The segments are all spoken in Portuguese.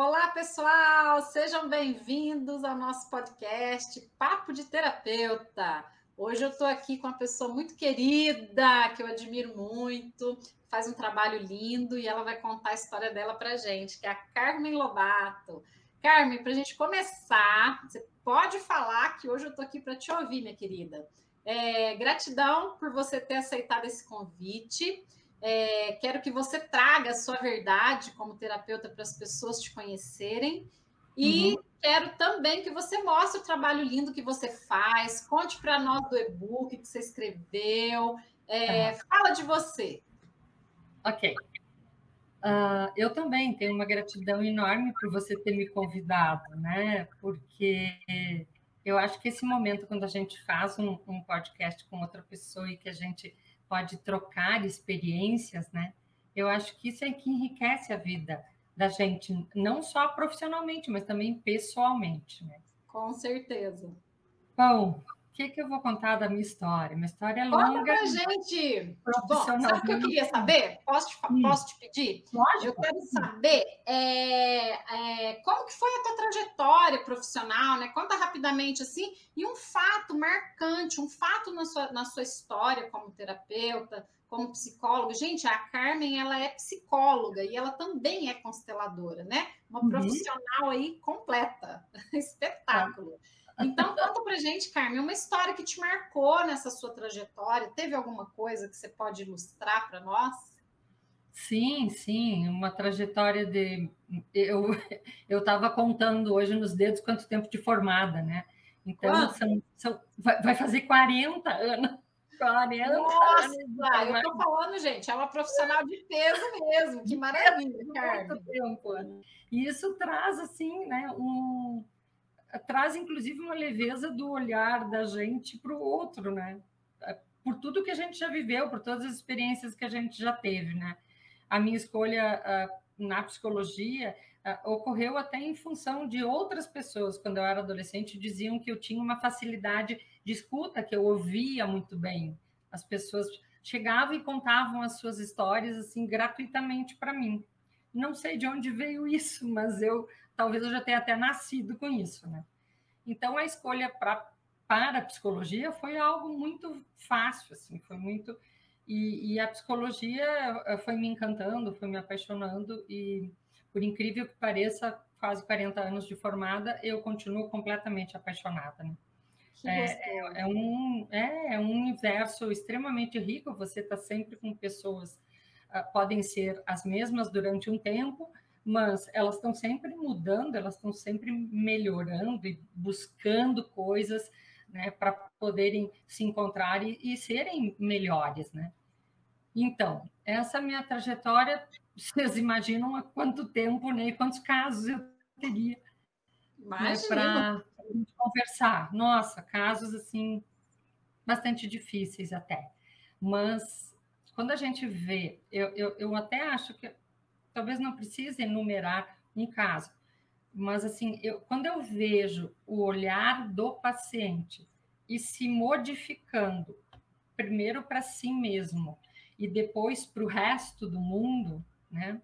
Olá, pessoal! Sejam bem-vindos ao nosso podcast Papo de Terapeuta. Hoje eu estou aqui com uma pessoa muito querida, que eu admiro muito, faz um trabalho lindo e ela vai contar a história dela para gente, que é a Carmen Lobato. Carmen, para a gente começar, você pode falar que hoje eu estou aqui para te ouvir, minha querida. É, gratidão por você ter aceitado esse convite. É, quero que você traga a sua verdade como terapeuta para as pessoas te conhecerem. E uhum. quero também que você mostre o trabalho lindo que você faz. Conte para nós do e-book que você escreveu. É, uhum. Fala de você. Ok. Uh, eu também tenho uma gratidão enorme por você ter me convidado, né? Porque eu acho que esse momento, quando a gente faz um, um podcast com outra pessoa e que a gente pode trocar experiências, né? Eu acho que isso é que enriquece a vida da gente, não só profissionalmente, mas também pessoalmente, né? Com certeza. Bom, que, que eu vou contar da minha história? Minha história é longa. Conta pra gente! Bom, sabe o que eu queria saber? Posso te, hum. posso te pedir? Lógico. Eu quero saber é, é, como que foi a tua trajetória profissional, né? Conta rapidamente, assim, e um fato marcante, um fato na sua, na sua história como terapeuta, como psicólogo. Gente, a Carmen, ela é psicóloga e ela também é consteladora, né? Uma uhum. profissional aí completa. Espetáculo. Então, conta pra gente, Carmen, uma história que te marcou nessa sua trajetória. Teve alguma coisa que você pode ilustrar para nós? Sim, sim, uma trajetória de. Eu estava contando hoje nos dedos quanto tempo de formada, né? Então, são, são, vai fazer 40 anos 40 Nossa, anos. eu estou falando, gente, é uma profissional de peso mesmo. Que maravilha, Carmen. Tempo. E isso traz, assim, né, um... Traz, inclusive, uma leveza do olhar da gente para o outro, né? Por tudo que a gente já viveu, por todas as experiências que a gente já teve, né? A minha escolha uh, na psicologia uh, ocorreu até em função de outras pessoas, quando eu era adolescente, diziam que eu tinha uma facilidade de escuta, que eu ouvia muito bem. As pessoas chegavam e contavam as suas histórias assim gratuitamente para mim. Não sei de onde veio isso, mas eu talvez eu já tenha até nascido com isso, né? Então a escolha pra, para a psicologia foi algo muito fácil, assim, foi muito e, e, a psicologia eh, foi me encantando, foi me apaixonando e por incrível que pareça, quase 40 anos de formada, eu continuo completamente apaixonada, né? É, é, é, um, é, é, um universo extremamente rico, você está sempre com pessoas, podem ser as mesmas durante um tempo, mas elas estão sempre mudando, elas estão sempre melhorando e buscando coisas né, para poderem se encontrar e, e, serem melhores. Né? Então, essa minha trajetória, vocês imaginam há quanto tempo né, e quantos casos eu teria né, para conversar. Nossa, casos assim bastante difíceis até. Mas quando a gente vê, eu, eu, eu até acho que talvez não precise enumerar um caso, mas assim, eu, quando eu vejo o olhar do paciente e se modificando, primeiro para si mesmo e depois para o resto do mundo, né?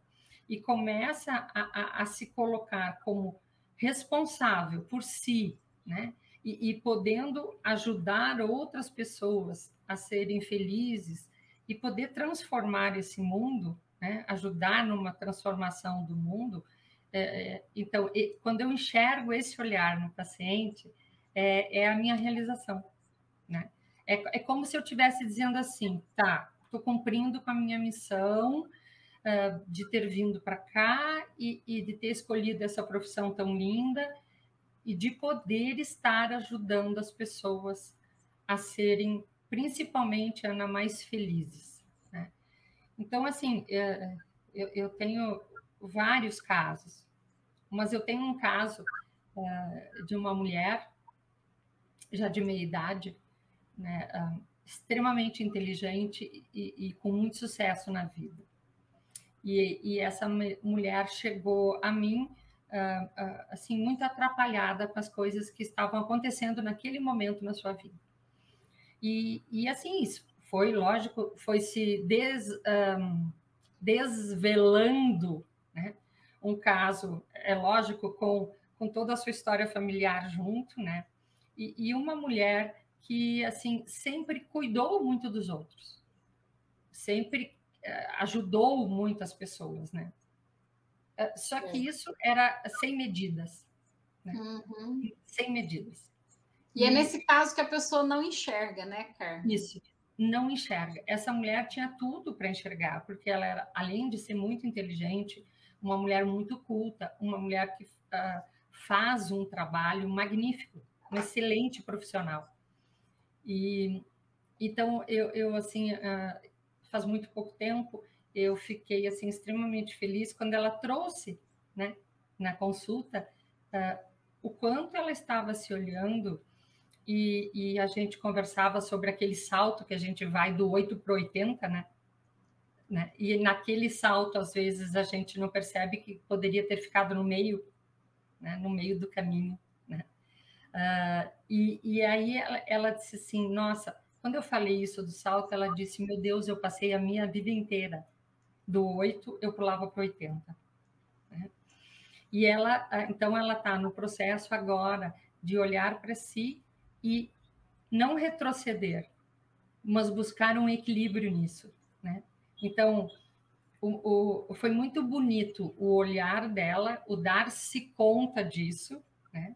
E começa a, a, a se colocar como responsável por si, né? E, e, podendo ajudar outras pessoas a serem felizes e poder transformar esse mundo, né? ajudar numa transformação do mundo. É, é então, quando eu enxergo esse olhar no paciente, é, é a minha realização. Né? É, é como se eu estivesse dizendo assim, tá, estou cumprindo com a minha missão, de ter vindo para cá e, e, de ter escolhido essa profissão tão linda e de poder estar ajudando as pessoas a serem, principalmente, Ana, mais felizes. Né? Então, assim, é, eu, eu, tenho vários casos, mas eu tenho um caso é, de uma mulher, já de meia idade, né, extremamente inteligente e, e com muito sucesso na vida e, e essa mulher chegou a mim uh, uh, assim muito atrapalhada com as coisas que estavam acontecendo naquele momento na sua vida. E, e assim, isso foi lógico, foi se des, um, desvelando, né? um caso, é lógico, com, com toda a sua história familiar junto, né? E, e uma mulher que, assim, sempre cuidou muito dos outros, sempre eh, ajudou muito as pessoas, né? Eh, só que é. isso era sem medidas, né? Uhum. Sem medidas. E, é é nesse caso que a pessoa não enxerga, né, Carmen? Isso, não enxerga. Essa mulher tinha tudo para enxergar, porque ela era, além de ser muito inteligente, uma mulher muito culta, uma mulher que uh, faz um trabalho magnífico, um excelente profissional. E então eu, eu assim uh, faz muito pouco tempo eu fiquei assim extremamente feliz quando ela trouxe, né, na consulta, uh, o quanto ela estava se olhando e, e, a gente conversava sobre aquele salto que a gente vai do 8 para 80, né? né? E naquele salto, às vezes, a gente não percebe que poderia ter ficado no meio, né? no meio do caminho. Né? Uh, e, e, aí ela, ela disse assim: Nossa, quando eu falei isso do salto, ela disse: Meu Deus, eu passei a minha vida inteira do 8, eu pulava para 80. Né? E ela, ah, então, ela está no processo agora de olhar para si e não retroceder, mas buscar um equilíbrio nisso, né? Então, o, o, foi muito bonito o olhar dela, o dar-se conta disso, né?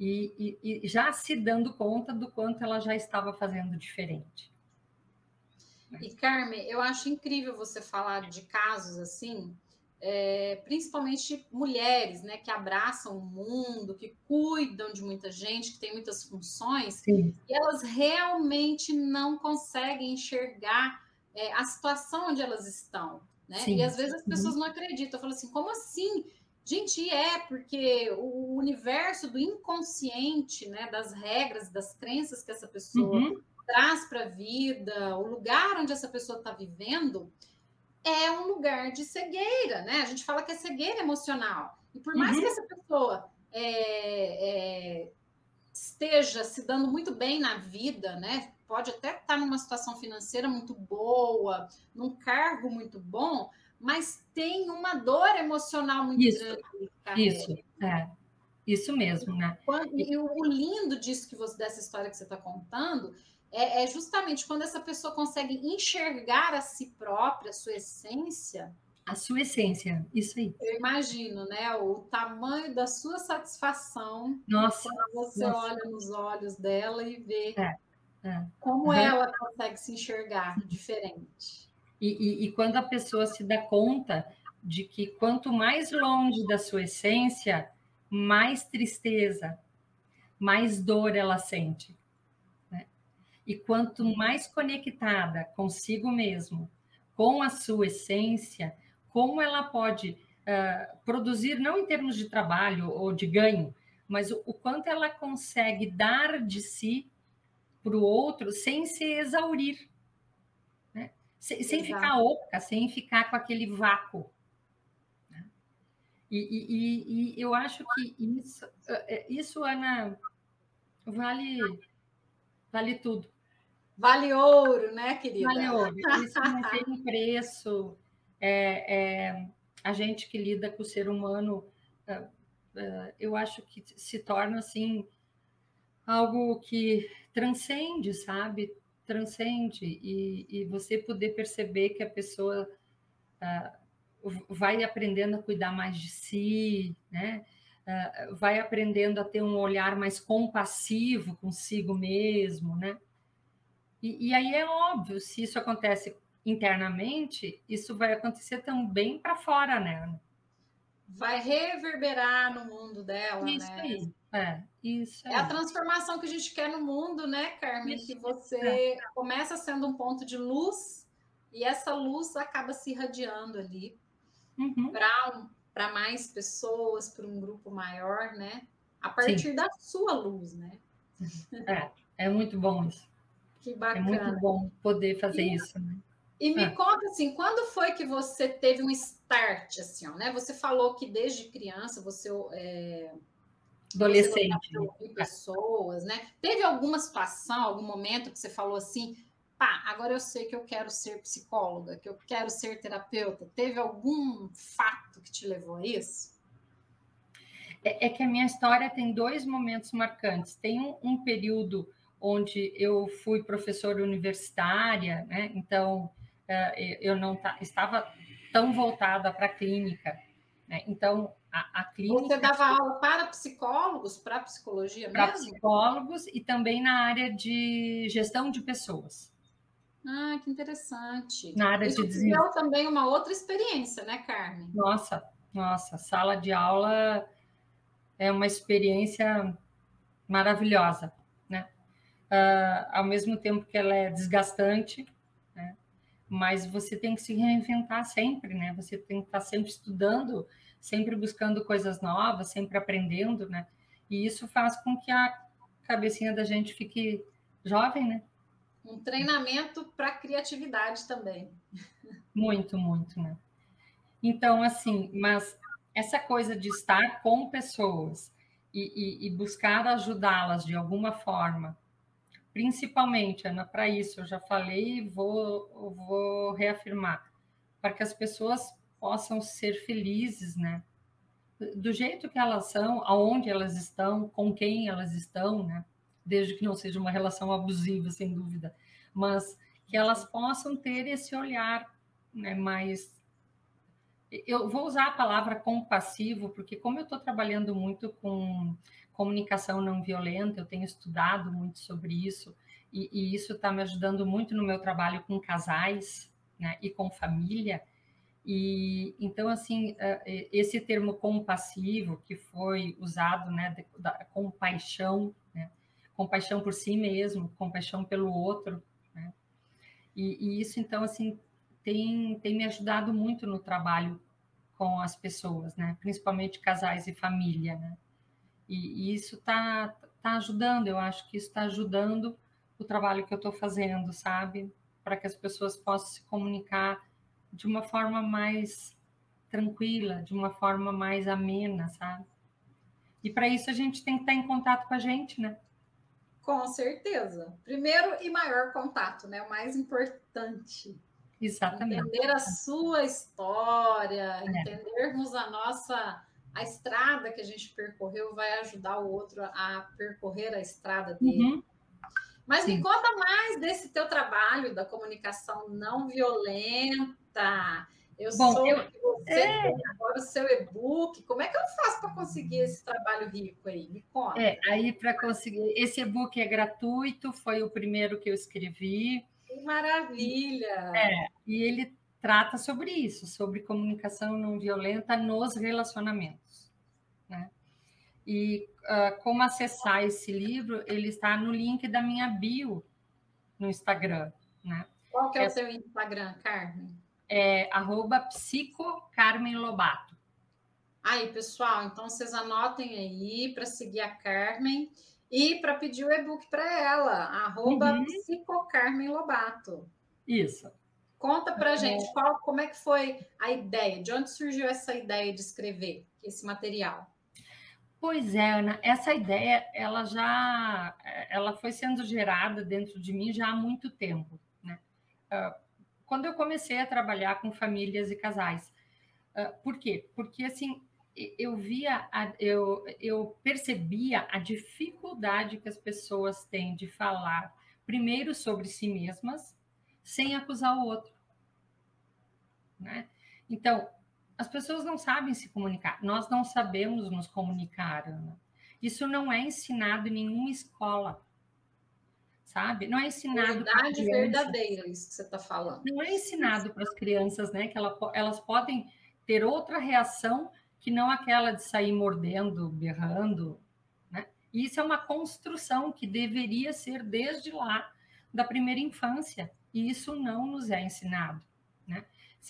E, e, e, já se dando conta do quanto ela já estava fazendo diferente. E Carmen, eu acho incrível você falar de casos assim, é, principalmente mulheres, né, que abraçam o mundo, que cuidam de muita gente, que tem muitas funções, Sim. e elas realmente não conseguem enxergar é, a situação onde elas estão, né? Sim. E às vezes as pessoas uhum. não acreditam, falam assim, como assim? Gente, é porque o universo do inconsciente, né, das regras, das crenças que essa pessoa uhum. traz para a vida, o lugar onde essa pessoa está vivendo, é um lugar de cegueira, né? A gente fala que é cegueira emocional. E por mais uhum. que essa pessoa é, é, esteja se dando muito bem na vida, né? Pode até estar numa situação financeira muito boa, num cargo muito bom, mas tem uma dor emocional muito isso, grande. Isso, é. Isso mesmo, né? E o lindo disso que você, dessa história que você está contando é, é, justamente quando essa pessoa consegue enxergar a si própria, a sua essência. A sua essência, isso aí. Eu imagino, né? O tamanho da sua satisfação. Nossa. Quando você nossa. olha nos olhos dela e vê é, é. como uhum. ela consegue se enxergar diferente. E, e, e quando a pessoa se dá conta de que quanto mais longe da sua essência, mais tristeza, mais dor ela sente. E quanto mais conectada consigo mesmo, com a sua essência, como ela pode uh, produzir, não em termos de trabalho ou de ganho, mas o, o quanto ela consegue dar de si para o outro sem se exaurir, né? sem, sem ficar oca, sem ficar com aquele vácuo. Né? E, e, e, eu acho que isso, eh, isso Ana, vale, vale tudo. Vale ouro, né, querida? Vale ouro. Isso não tem preço. É, é, a gente que lida com o ser humano, é, eu acho que se torna assim algo que transcende, sabe? Transcende e, e você poder perceber que a pessoa é, vai aprendendo a cuidar mais de si, né? Vai aprendendo a ter um olhar mais compassivo consigo mesmo, né? E, e aí é óbvio, se isso acontece internamente, isso vai acontecer também para fora, né? Vai reverberar no mundo dela, isso né? Aí. É, isso é a transformação que a gente quer no mundo, né, Carmen? Isso. Que você é. começa sendo um ponto de luz e essa luz acaba se irradiando ali uhum. para mais pessoas, para um grupo maior, né? A partir Sim. da sua luz, né? É, é muito bom isso. Que bacana. É muito bom poder fazer e, isso. Né? E me ah. conta assim, quando foi que você teve um start assim, ó, né? Você falou que desde criança você é, adolescente você pessoas, né? Teve alguma situação, algum momento que você falou assim, pá, agora eu sei que eu quero ser psicóloga, que eu quero ser terapeuta? Teve algum fato que te levou a isso? É, é que a minha história tem dois momentos marcantes. Tem um, um período onde eu fui professora universitária, né? então uh, eu não estava tão voltada para a clínica. Né? Então, a, a, clínica. Você dava aula para psicólogos, para psicologia mesmo? Para psicólogos e também na área de gestão de pessoas. Ah, que interessante. Na área Isso de desenvolvimento. também uma outra experiência, né, Carmen? Nossa, nossa, sala de aula é uma experiência maravilhosa? Uh, ao mesmo tempo que ela é desgastante, né? Mas você tem que se reinventar sempre, né? Você tem que estar sempre estudando, sempre buscando coisas novas, sempre aprendendo, né? E isso faz com que a cabecinha da gente fique jovem, né? Um treinamento para criatividade também. Muito, muito, né? Então, assim, mas essa coisa de estar com pessoas e, e, e buscar ajudá-las de alguma forma, principalmente, Ana, para isso, eu já falei e vou, vou reafirmar, para que as pessoas possam ser felizes, né? Do jeito que elas são, aonde elas estão, com quem elas estão, né? Desde que não seja uma relação abusiva, sem dúvida, mas que elas possam ter esse olhar né, mais eu vou usar a palavra compassivo, porque como eu estou trabalhando muito com comunicação não violenta, eu tenho estudado muito sobre isso, e, e isso está me ajudando muito no meu trabalho com casais né, e com família. E então, assim, é, é, esse termo compassivo que foi usado, né, da compaixão, né, compaixão por si mesmo, compaixão pelo outro, né, e, e isso, então, assim, tem, tem me ajudado muito no trabalho com as pessoas, né? Principalmente casais e família, né? E, e isso tá, tá ajudando, eu acho que isso está ajudando o trabalho que eu estou fazendo, sabe? Para que as pessoas possam se comunicar de uma forma mais tranquila, de uma forma mais amena, sabe? E para isso a gente tem que estar em contato com a gente, né? Com certeza. Primeiro e maior contato, né? O mais importante. Exatamente. Entender a sua história, é. entendermos a nossa a estrada que a gente percorreu vai ajudar o outro a percorrer a estrada dele. Uhum. Mas Sim. me conta mais desse teu trabalho da comunicação não violenta. Eu Bom, sou eu, que você é... tem agora o seu e-book. Como é que eu faço para conseguir esse trabalho rico aí? Me conta. É, aí para conseguir. Esse e-book é gratuito, foi o primeiro que eu escrevi. Que maravilha! É, e ele trata sobre isso, sobre comunicação não violenta nos relacionamentos. E uh, como acessar esse livro, ele está no link da minha bio no Instagram. Né? Qual que é, é o seu Instagram, Carmen? É arroba psicocarmenlobato. Aí, pessoal, então vocês anotem aí para seguir a Carmen. E para pedir o e-book para ela, arroba uhum. Lobato. Isso. Conta para é. gente qual, como é que foi a ideia, de onde surgiu essa ideia de escrever esse material? Pois é, Ana, essa ideia ela já ela foi sendo gerada dentro de mim já há muito tempo, né? Ah, quando eu comecei a trabalhar com famílias e casais, ah, por quê? Porque assim eu via, eu, eu percebia a dificuldade que as pessoas têm de falar, primeiro sobre si mesmas, sem acusar o outro. Né? Então, as pessoas não sabem se comunicar, nós não sabemos nos comunicar, Ana. Isso não é ensinado em nenhuma escola, sabe? Não é ensinado. Verdade verdadeira, isso que você está falando. Não é ensinado para as crianças, né? Que elas podem ter outra reação que não aquela de sair mordendo, berrando. Né? E isso é uma construção que deveria ser desde lá, da primeira infância, e isso não nos é ensinado.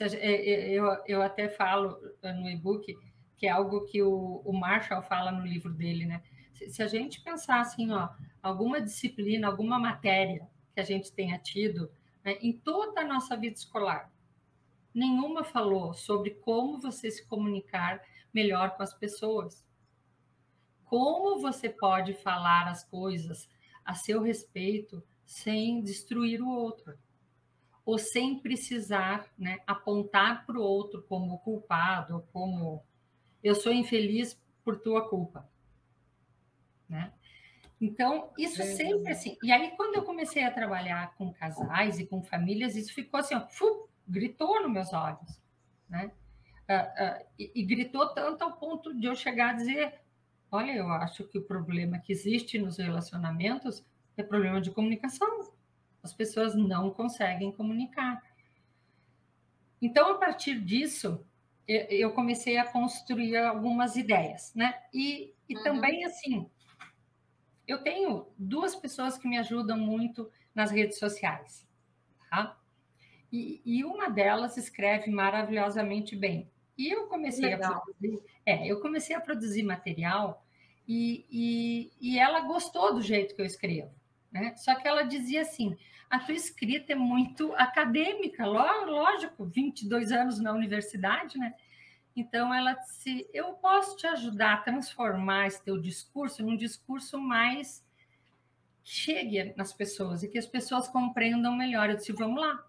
Né? Eu, eu até falo eh, no e-book que é algo que o, o Marshall fala no livro dele, né? Se, se a gente pensar assim, ó, alguma disciplina, alguma matéria que a gente tenha tido né, em toda a nossa vida escolar, nenhuma falou sobre como você se comunicar melhor com as pessoas. Como você pode falar as coisas a seu respeito sem destruir o outro, ou sem precisar né, apontar para o outro como culpado, como eu sou infeliz por tua culpa. Né? Então, isso sempre assim. E aí, quando eu comecei a trabalhar com casais e com famílias, isso ficou assim, ó, fu, gritou nos meus olhos. Né? Uh, uh, e, e, gritou tanto ao ponto de eu chegar a dizer: olha, eu acho que o problema que existe nos relacionamentos é problema de comunicação. As pessoas não conseguem comunicar. Então, a partir disso, eu comecei a construir algumas ideias, né? E, e uhum. também, assim, eu tenho duas pessoas que me ajudam muito nas redes sociais, tá? E, e uma delas escreve maravilhosamente bem. E eu comecei Legal. a produzir, é, eu comecei a produzir material e, e, e ela gostou do jeito que eu escrevo, né? Só que ela dizia assim: a tua escrita é muito acadêmica, lógico, 22 anos na universidade, né? Então, ela disse: Eu posso te ajudar a transformar esse teu discurso num discurso mais que chegue nas pessoas e que as pessoas compreendam melhor. Eu disse: Vamos lá.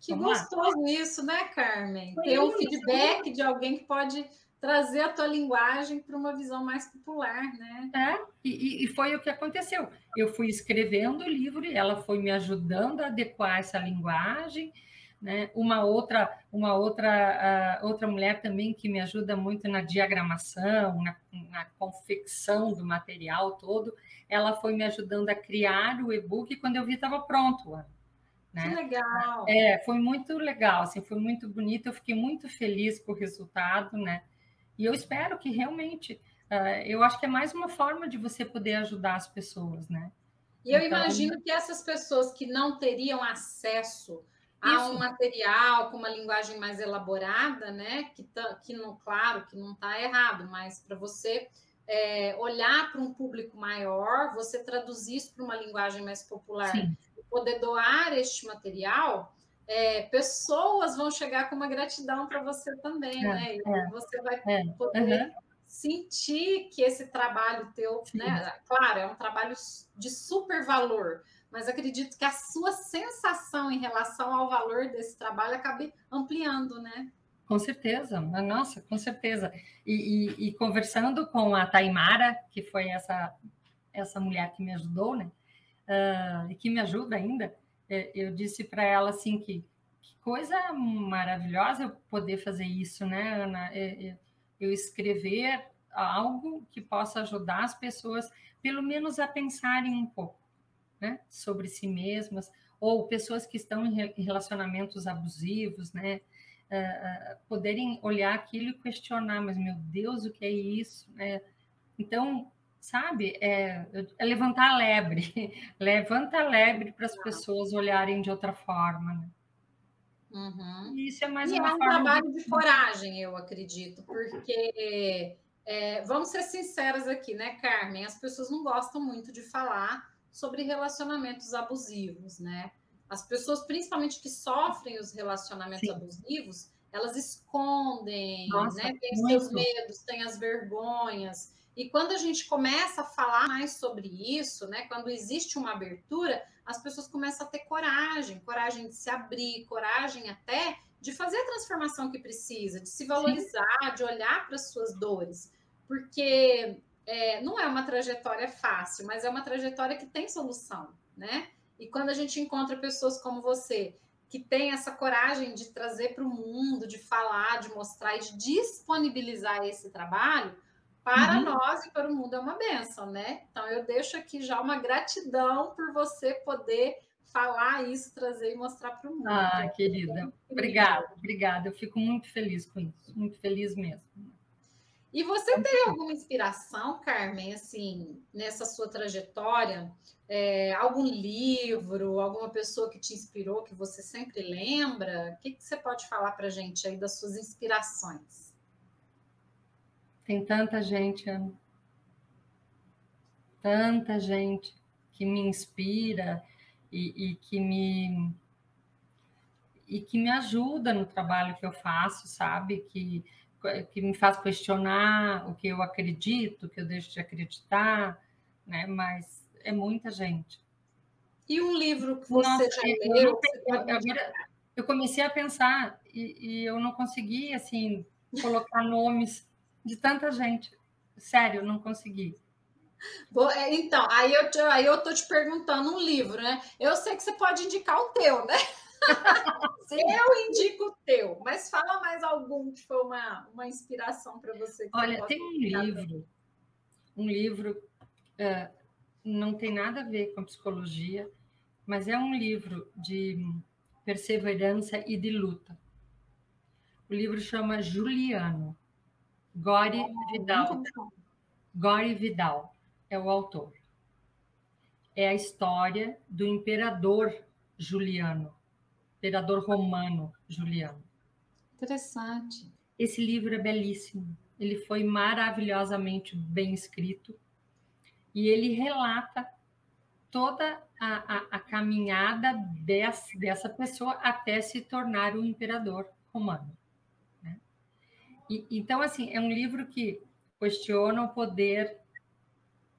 Que vamos gostoso lá. isso, né, Carmen? Foi Ter um feedback de alguém que pode trazer a tua linguagem para uma visão mais popular, né? É, e, e, foi o que aconteceu. Eu fui escrevendo o livro e ela foi me ajudando a adequar essa linguagem né? Uma outra, uma outra, uh, outra mulher também que me ajuda muito na diagramação, na, na confecção do material todo, ela foi me ajudando a criar o e-book e quando eu vi estava pronto. Né? Que legal! É, foi muito legal, assim, foi muito bonito, eu fiquei muito feliz com o resultado, né? E eu espero que realmente, uh, eu acho que é mais uma forma de você poder ajudar as pessoas, né? E eu então, imagino que essas pessoas que não teriam acesso Há um material com uma linguagem mais elaborada, né? Que, tá, que não, claro, que não está errado, mas para você é, olhar para um público maior, você traduzir isso para uma linguagem mais popular, Sim. poder doar este material, é, pessoas vão chegar com uma gratidão para você também, é, né? E é, você vai é, poder uhum. sentir que esse trabalho teu, Sim. né? Claro, é um trabalho de super valor mas acredito que a sua sensação em relação ao valor desse trabalho acabe ampliando, né? Com certeza, nossa, com certeza. E, e, e, conversando com a Taimara, que foi essa, essa mulher que me ajudou, né? Uh, e que me ajuda ainda, eu disse para ela assim que, que, coisa maravilhosa eu poder fazer isso, né, Ana? É, é, eu escrever algo que possa ajudar as pessoas, pelo menos a pensarem um pouco né, sobre si mesmas, ou pessoas que estão em relacionamentos abusivos, né, uh, poderem olhar aquilo e questionar, mas meu Deus, o que é isso? Né? Então, sabe, é, é, levantar a lebre, levanta a lebre para as pessoas olharem de outra forma. Né? Uhum. Isso é mais e uma é um trabalho de... de coragem, eu acredito, porque é, vamos ser sinceras aqui, né, Carmen? As pessoas não gostam muito de falar sobre relacionamentos abusivos, né? As pessoas, principalmente que sofrem os relacionamentos Sim. abusivos, elas escondem, Nossa, né? Tem muito. seus medos, tem as vergonhas. E quando a gente começa a falar mais sobre isso, né? Quando existe uma abertura, as pessoas começam a ter coragem, coragem de se abrir, coragem até de fazer a transformação que precisa, de se valorizar, Sim. de olhar para as suas dores. Porque é, não é uma trajetória fácil, mas é uma trajetória que tem solução, né? E quando a gente encontra pessoas como você, que tem essa coragem de trazer para o mundo, de falar, de mostrar e de disponibilizar esse trabalho, para uhum. nós e para o mundo é uma benção, né? Então eu deixo aqui já uma gratidão por você poder falar isso, trazer e mostrar para o mundo. Ah, querida, obrigada, obrigada. Eu fico muito feliz com isso, muito feliz mesmo. E você tem alguma inspiração, Carmen, assim, nessa sua trajetória? É, algum livro, alguma pessoa que te inspirou, que você sempre lembra? O que, que você pode falar para a gente aí das suas inspirações? Tem tanta gente, Ana. Tanta gente que me inspira e, e que me e que me ajuda no trabalho que eu faço, sabe? Que que me faz questionar o que eu acredito, o que eu deixo de acreditar, né? Mas é muita gente. E um livro que você Nossa, já leu? Eu, agora, eu comecei a pensar e, e eu não consegui, assim, colocar nomes de tanta gente. Sério, não consegui. É, então, aí eu, te, aí eu tô te perguntando um livro, né? Eu sei que você pode indicar o teu, né? eu indico o teu, mas fala mais algum que foi uma, uma inspiração para você. Olha, tem um livro, um livro, é, não tem nada a ver com psicologia, mas é um livro de perseverança e de luta. O livro chama Juliano, Gore Vidal. Gore Vidal é o autor. É a história do imperador Juliano, imperador romano Juliano. Interessante. Esse livro é belíssimo. Ele foi maravilhosamente bem escrito e ele relata toda a, a, a caminhada dessa, dessa pessoa até se tornar o imperador romano. E, então, assim, é um livro que questiona o poder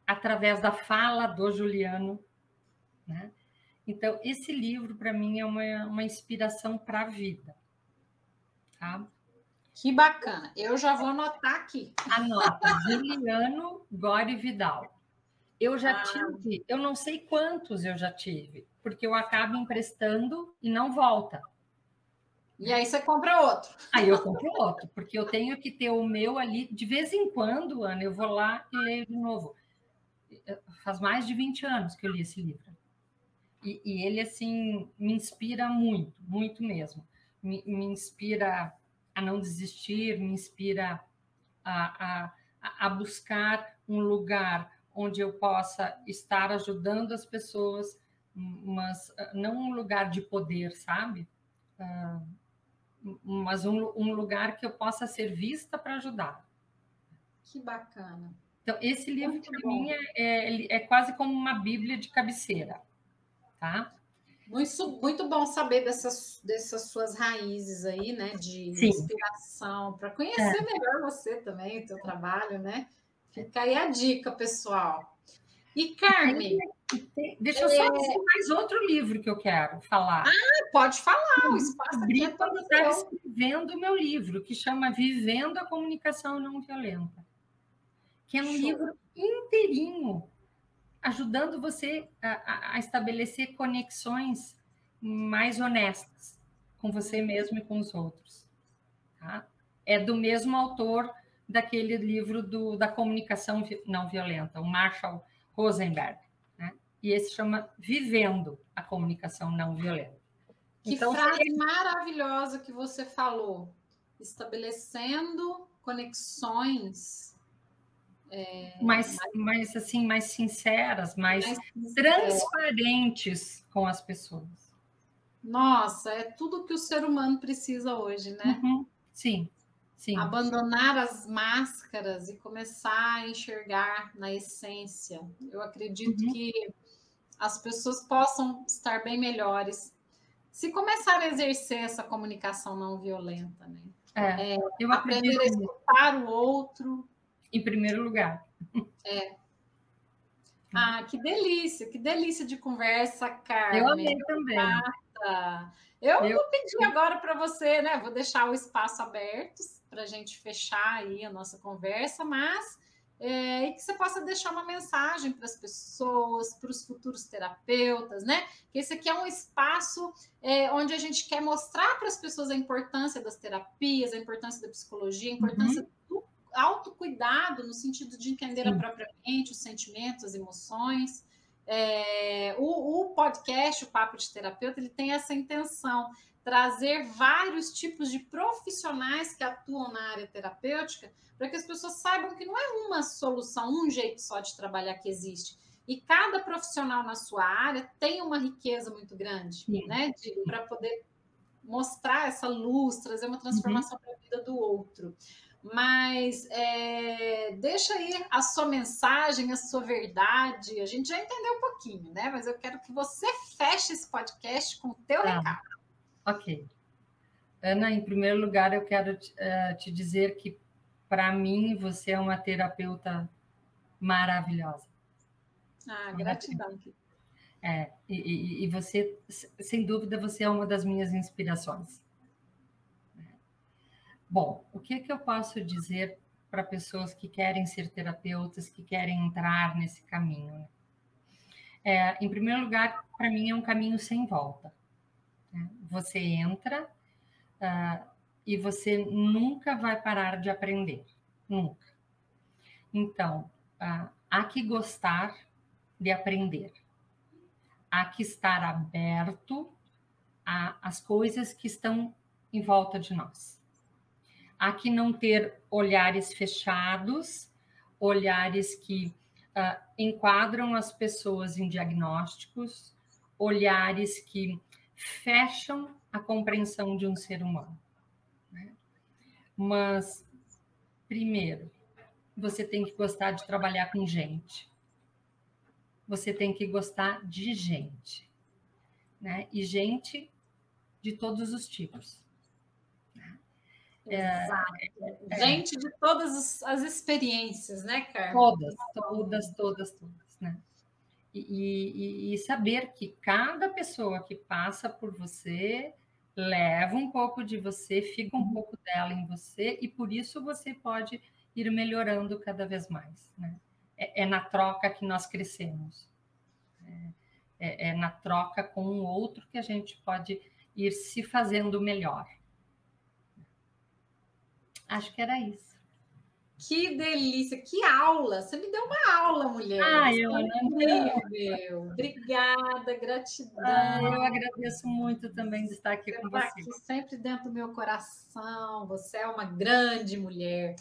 através da fala do Juliano. Né? Então, esse livro, para mim, é uma, uma inspiração para a vida. Tá? Que bacana. Eu já vou anotar aqui. Anota. Juliano Gore Vidal. Eu já ah. tive, eu não sei quantos eu já tive, porque eu acabo emprestando e não volta. E aí você compra outro. Aí eu compro outro, porque eu tenho que ter o meu ali. De vez em quando, Ana, eu vou lá e leio de novo. Faz mais de 20 anos que eu li esse livro. E, e ele, assim, me inspira muito, muito mesmo. Me, me inspira a não desistir, me inspira a, a, a buscar um lugar onde eu possa estar ajudando as pessoas, mas ah, não um lugar de poder, sabe? Uh, mas um, um, lugar que eu possa ser vista para ajudar. Que bacana. Então, esse livro para mim é, é, é, quase como uma bíblia de cabeceira, tá? Muito, muito bom saber dessas, dessas suas raízes aí, né? De Sim. inspiração, para conhecer é. melhor você também, o seu trabalho, né? Fica aí a dica, pessoal. E Carmen. Deixa eu só é... dizer mais outro livro que eu quero falar. Ah, pode falar, o espaço aqui é estava escrevendo o meu livro, que chama Vivendo a Comunicação Não Violenta. Que é um Show. livro inteirinho, ajudando você a, a estabelecer conexões mais honestas com você mesmo e com os outros. Tá? É do mesmo autor daquele livro do, da comunicação não violenta, o Marshall Rosenberg. E esse chama Vivendo a Comunicação Não Violenta. Que então, frase seria... maravilhosa que você falou. Estabelecendo conexões é, mais, mais assim mais sinceras, mais, mais transparentes com as pessoas. Nossa, é tudo que o ser humano precisa hoje, né? Uhum. Sim. Sim. Abandonar as máscaras e começar a enxergar na essência. Eu acredito uhum. que as pessoas possam estar bem melhores se começar a exercer essa comunicação não violenta, né? É, é eu aprender a escutar o outro. Em primeiro lugar. É. Ah, que delícia, que delícia de conversa, Carmen. Eu amei também. Eu, eu vou pedir agora para você, né? Vou deixar o espaço aberto para a gente fechar aí a nossa conversa, mas é, e que você possa deixar uma mensagem para as pessoas, para os futuros terapeutas, né? Que esse aqui é um espaço é, onde a gente quer mostrar para as pessoas a importância das terapias, a importância da psicologia, a importância uhum. do autocuidado, no sentido de entender Sim. a própria mente, os sentimentos, as emoções. É, o, o, podcast, o Papo de Terapeuta, ele tem essa intenção trazer vários tipos de profissionais que atuam na área terapêutica, para que as pessoas saibam que não é uma solução, um jeito só de trabalhar que existe. E cada profissional na sua área tem uma riqueza muito grande, Sim. né? Para poder mostrar essa luz, trazer uma transformação uhum. para a vida do outro. Mas é, deixa aí a sua mensagem, a sua verdade. A gente já entendeu um pouquinho, né? Mas eu quero que você feche esse podcast com o teu tá. recado. Ok. Ana, em primeiro lugar, eu quero uh, te dizer que, para mim, você é uma terapeuta maravilhosa. Ah, gratidão. É, e, e, você, sem dúvida, você é uma das minhas inspirações. Bom, o que, que eu posso dizer para pessoas que querem ser terapeutas, que querem entrar nesse caminho? É, em primeiro lugar, para mim é um caminho sem volta. Né? Você entra uh, e você nunca vai parar de aprender, nunca. Então, uh, há que gostar de aprender, há que estar aberto às coisas que estão em volta de nós. Há que não ter olhares fechados, olhares que uh, enquadram as pessoas em diagnósticos, olhares que fecham a compreensão de um ser humano. Né? Mas, primeiro, você tem que gostar de trabalhar com gente. Você tem que gostar de gente. Né? E gente de todos os tipos. Exato. É, Gente de todas as experiências, né, Carmen? Todas, todas, todas, todas, né? E, e, e, saber que cada pessoa que passa por você leva um pouco de você, fica um pouco dela em você, e por isso você pode ir melhorando cada vez mais. Né? É, é na troca que nós crescemos. É, é, é na troca com o outro que a gente pode ir se fazendo melhor. Acho que era isso. Que delícia, que aula! Você me deu uma aula, mulher. Ah, eu incrível. Obrigada, gratidão. Ah, eu agradeço muito também de estar aqui você com tá você. Aqui sempre dentro do meu coração. Você é uma grande mulher.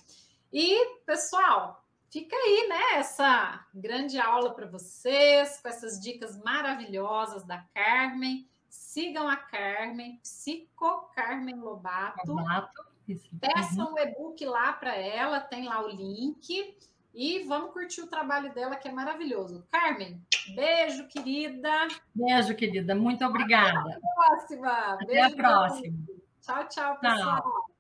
E, pessoal, fica aí, né? Essa grande aula para vocês, com essas dicas maravilhosas da Carmen. Sigam a Carmen, Psico Carmen Lobato. Lobato isso. Peçam uhum. o e-book lá para ela, tem lá o link. E vamos curtir o trabalho dela, que é maravilhoso. Carmen, beijo, querida. Beijo, querida. Muito obrigada. Até a próxima. Até beijo, a próxima. Tchau, tchau, pessoal. Tchau.